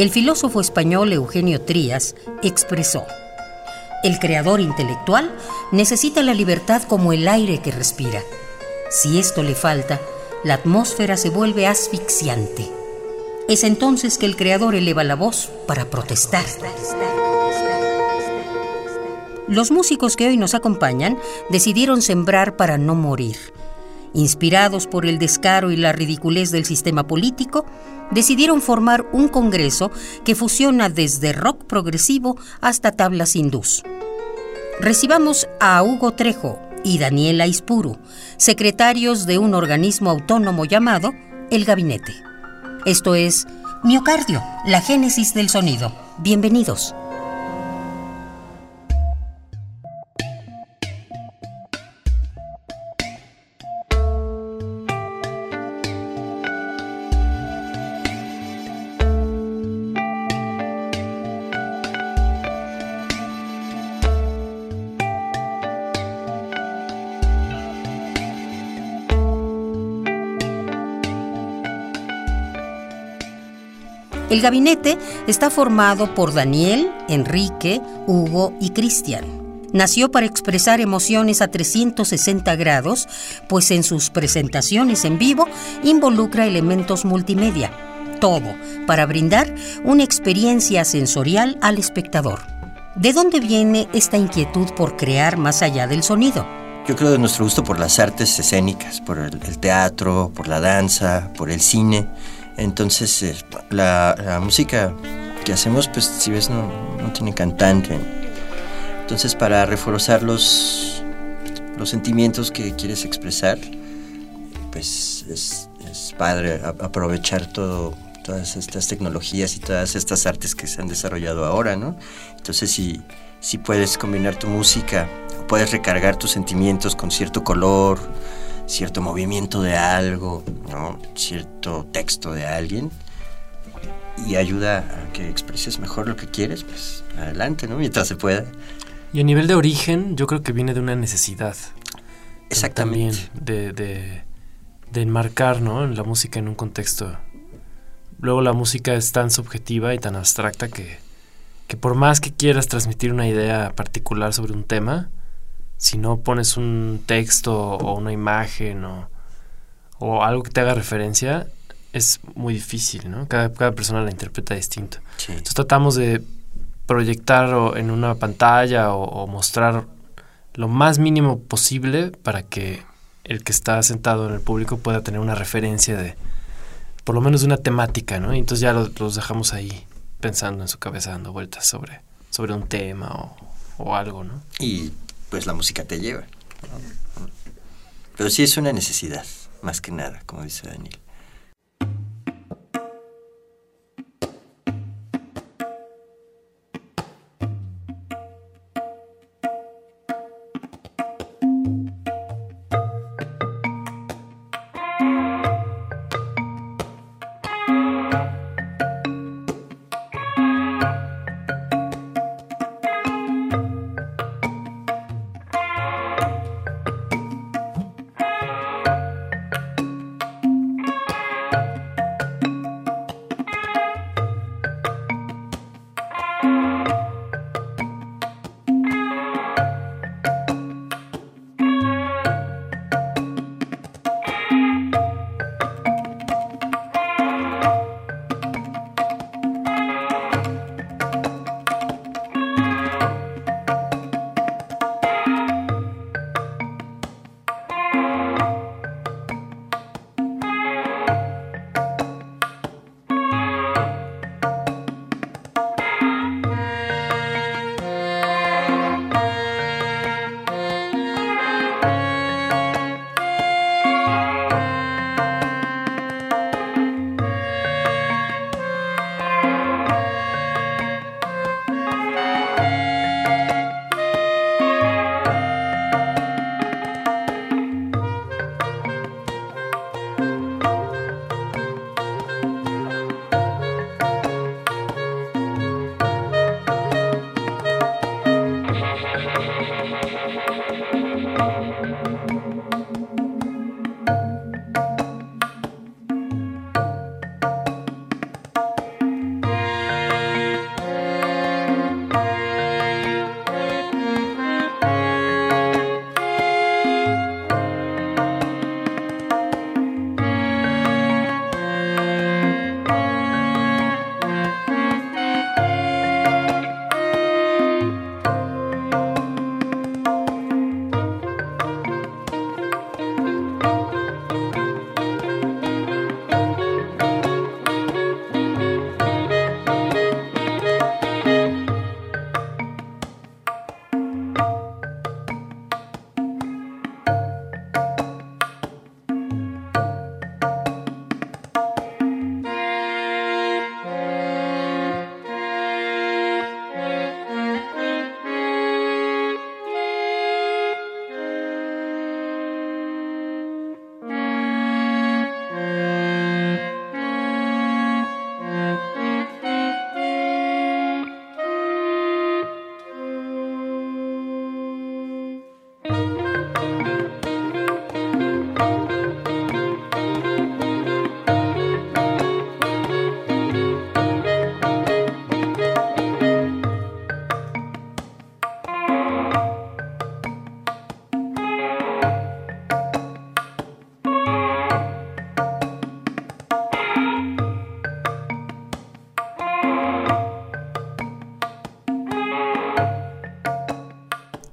El filósofo español Eugenio Trías expresó, el creador intelectual necesita la libertad como el aire que respira. Si esto le falta, la atmósfera se vuelve asfixiante. Es entonces que el creador eleva la voz para protestar. Los músicos que hoy nos acompañan decidieron sembrar para no morir inspirados por el descaro y la ridiculez del sistema político, decidieron formar un congreso que fusiona desde rock progresivo hasta tablas hindús. Recibamos a Hugo Trejo y Daniela Ispuru, secretarios de un organismo autónomo llamado El Gabinete. Esto es Miocardio, la génesis del sonido. Bienvenidos. El gabinete está formado por Daniel, Enrique, Hugo y Cristian. Nació para expresar emociones a 360 grados, pues en sus presentaciones en vivo involucra elementos multimedia. Todo para brindar una experiencia sensorial al espectador. ¿De dónde viene esta inquietud por crear más allá del sonido? Yo creo de nuestro gusto por las artes escénicas, por el, el teatro, por la danza, por el cine entonces, eh, la, música que hacemos, pues si ves, no, tiene cantante. Entonces, para reforzar los, los sentimientos que quieres expresar, pues es, padre aprovechar todo, todas estas tecnologías y todas estas artes que se han desarrollado ahora, ¿no? Entonces, si, si puedes combinar tu música, puedes recargar tus sentimientos con cierto color, cierto movimiento de algo, ¿no? cierto texto de alguien y ayuda a que expreses mejor lo que quieres, pues adelante, ¿no? Mientras se pueda. Y a nivel de origen, yo creo que viene de una necesidad. Exactamente. También de, de, enmarcar, ¿no? La música en un contexto. Luego la música es tan subjetiva y tan abstracta que, que por más que quieras transmitir una idea particular sobre un tema, si no pones un texto o una imagen o, algo que te haga referencia, es muy difícil, ¿no? Cada, persona la interpreta distinto. Entonces tratamos de proyectar en una pantalla o, mostrar lo más mínimo posible para que el que está sentado en el público pueda tener una referencia de, por lo menos de una temática, ¿no? Y entonces ya los, dejamos ahí pensando en su cabeza, dando vueltas sobre, sobre un tema o, o algo, ¿no? Y pues la música te lleva. Pero sí es una necesidad, más que nada, como dice Daniel.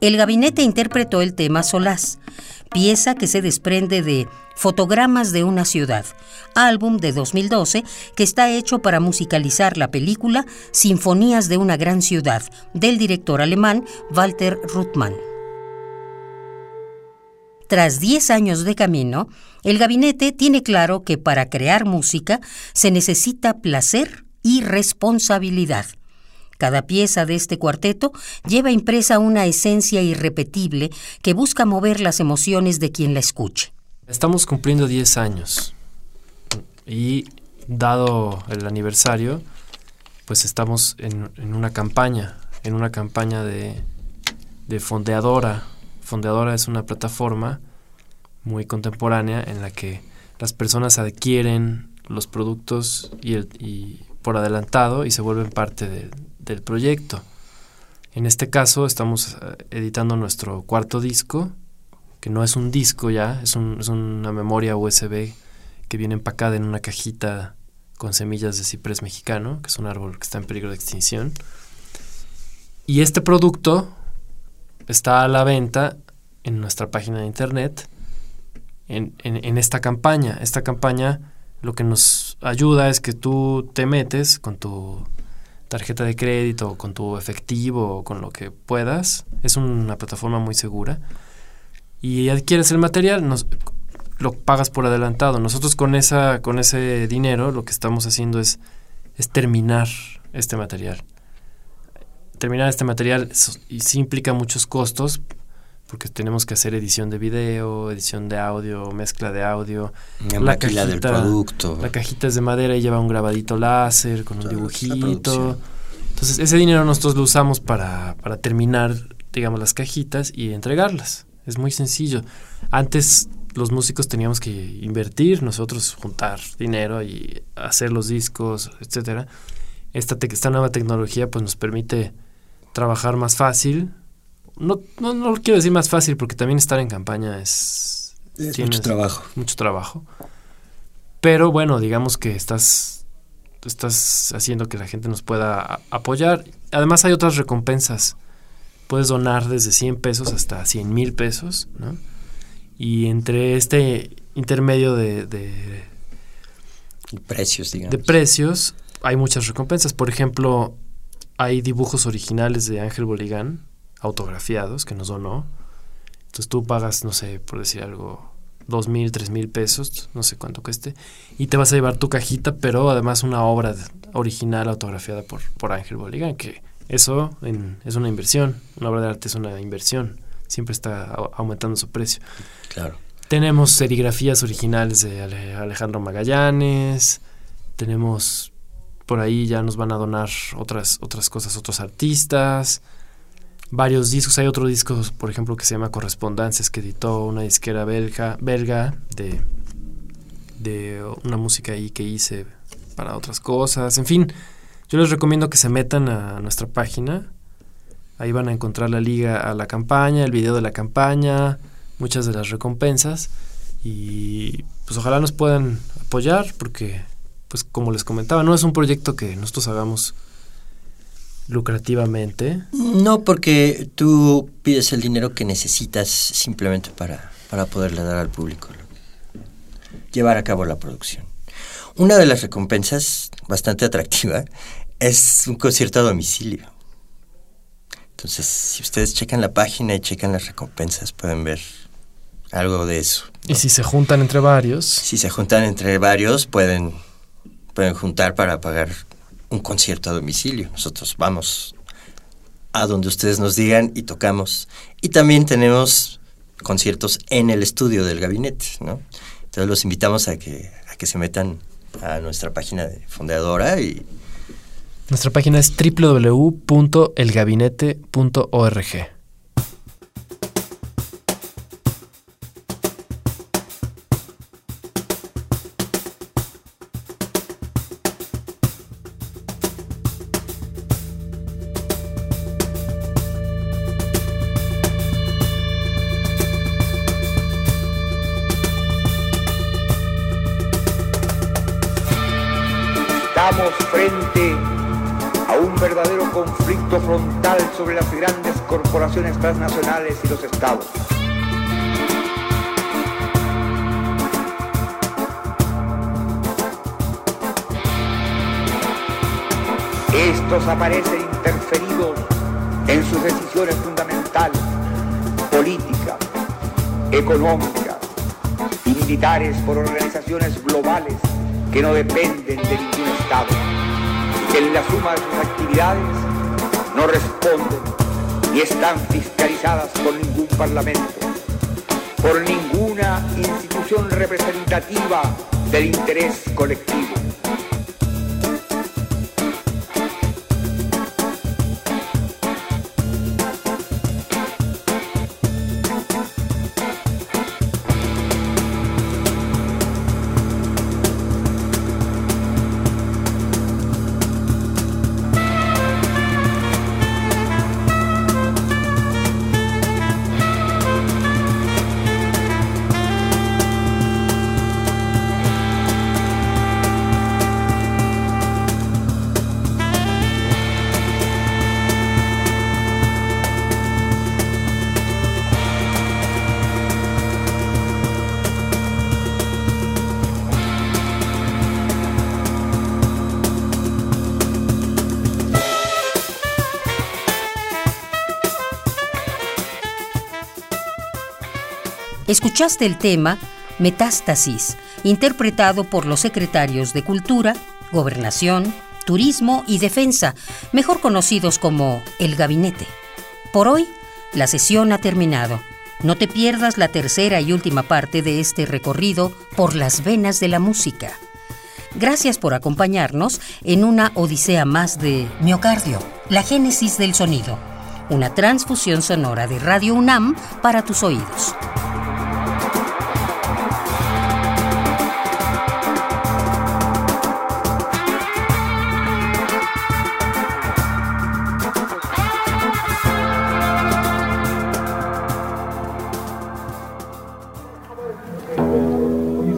El gabinete interpretó el tema Solás, pieza que se desprende de Fotogramas de una ciudad, álbum de 2012 que está hecho para musicalizar la película Sinfonías de una gran ciudad, del director alemán Walter Ruttmann. Tras 10 años de camino, el gabinete tiene claro que para crear música se necesita placer y responsabilidad. Cada pieza de este cuarteto lleva impresa una esencia irrepetible que busca mover las emociones de quien la escuche. Estamos cumpliendo 10 años y dado el aniversario, pues estamos en, una campaña, en una campaña de, de Fondeadora. Fondeadora es una plataforma muy contemporánea en la que las personas adquieren los productos y, y por adelantado y se vuelven parte de, del proyecto. En este caso estamos eh, editando nuestro cuarto disco, que no es un disco ya, es, una memoria USB que viene empacada en una cajita con semillas de ciprés mexicano, que es un árbol que está en peligro de extinción. Y este producto está a la venta en nuestra página de internet en, en, esta campaña. Esta campaña lo que nos ayuda es que tú te metes con tu tarjeta de crédito, con tu efectivo, con lo que puedas. Es una plataforma muy segura. Y adquieres el material, nos, lo pagas por adelantado. Nosotros con, esa, con ese dinero lo que estamos haciendo es, es terminar este material. Terminar este material sí implica muchos costos, porque tenemos que hacer edición de video, edición de audio, mezcla de audio. La, cajita del producto. La cajita es de madera y lleva un grabadito láser con un dibujito. Entonces, ese dinero nosotros lo usamos para, para terminar, digamos, las cajitas y entregarlas. Es muy sencillo. Antes los músicos teníamos que invertir, nosotros juntar dinero y hacer los discos, etcétera. Esta, esta nueva tecnología pues nos permite trabajar más fácil, no, no, no quiero decir más fácil porque también estar en campaña es... mucho trabajo. Mucho trabajo. Pero bueno, digamos que estás, estás haciendo que la gente nos pueda apoyar. Además hay otras recompensas. Puedes donar desde 100 pesos hasta 100 mil pesos, ¿no? Y entre este intermedio de, de precios, digamos. De precios, hay muchas recompensas. Por ejemplo, hay dibujos originales de Ángel Boligán, autografiados que nos donó. Entonces tú pagas, no sé, por decir algo, dos mil, tres mil pesos, no sé cuánto cueste, y te vas a llevar tu cajita, pero además una obra original autografiada por, por Ángel Boligán, que eso es una inversión, una obra de arte es una inversión, siempre está aumentando su precio. Claro. Tenemos serigrafías originales de Alejandro Magallanes, tenemos por ahí ya nos van a donar otras, otras cosas, otros artistas. Varios discos. Hay otro disco, por ejemplo, que se llama Correspondencias, que editó una disquera belga, belga de, de una música ahí que hice para otras cosas. En fin, yo les recomiendo que se metan a nuestra página. Ahí van a encontrar la liga a la campaña, el video de la campaña, muchas de las recompensas. Y pues ojalá nos puedan apoyar porque, pues como les comentaba, no es un proyecto que nosotros hagamos lucrativamente. No, porque tú pides el dinero que necesitas simplemente para, para poderle dar al público, llevar a cabo la producción. Una de las recompensas bastante atractiva es un concierto a domicilio. Entonces, si ustedes checan la página y checan las recompensas, pueden ver algo de eso. ¿Y si se juntan entre varios? Si se juntan entre varios, pueden, pueden juntar para pagar un concierto a domicilio. Nosotros vamos a donde ustedes nos digan y tocamos. Y también tenemos conciertos en el estudio del gabinete, ¿no? Entonces los invitamos a que, a que se metan a nuestra página de fundadora y... Nuestra página es www.elgabinete.org. conflicto frontal sobre las grandes corporaciones transnacionales y los estados. Estos aparecen interferidos en sus decisiones fundamentales, políticas, económicas y militares por organizaciones globales que no dependen de ningún Estado, en la suma de sus actividades no responden ni están fiscalizadas por ningún parlamento, por ninguna institución representativa del interés colectivo. Escuchaste el tema Metástasis, interpretado por los secretarios de Cultura, Gobernación, Turismo y Defensa, mejor conocidos como el Gabinete. Por hoy, la sesión ha terminado. No te pierdas la tercera y última parte de este recorrido por las venas de la música. Gracias por acompañarnos en una odisea más de Miocardio, la génesis del sonido, una transfusión sonora de Radio UNAM para tus oídos.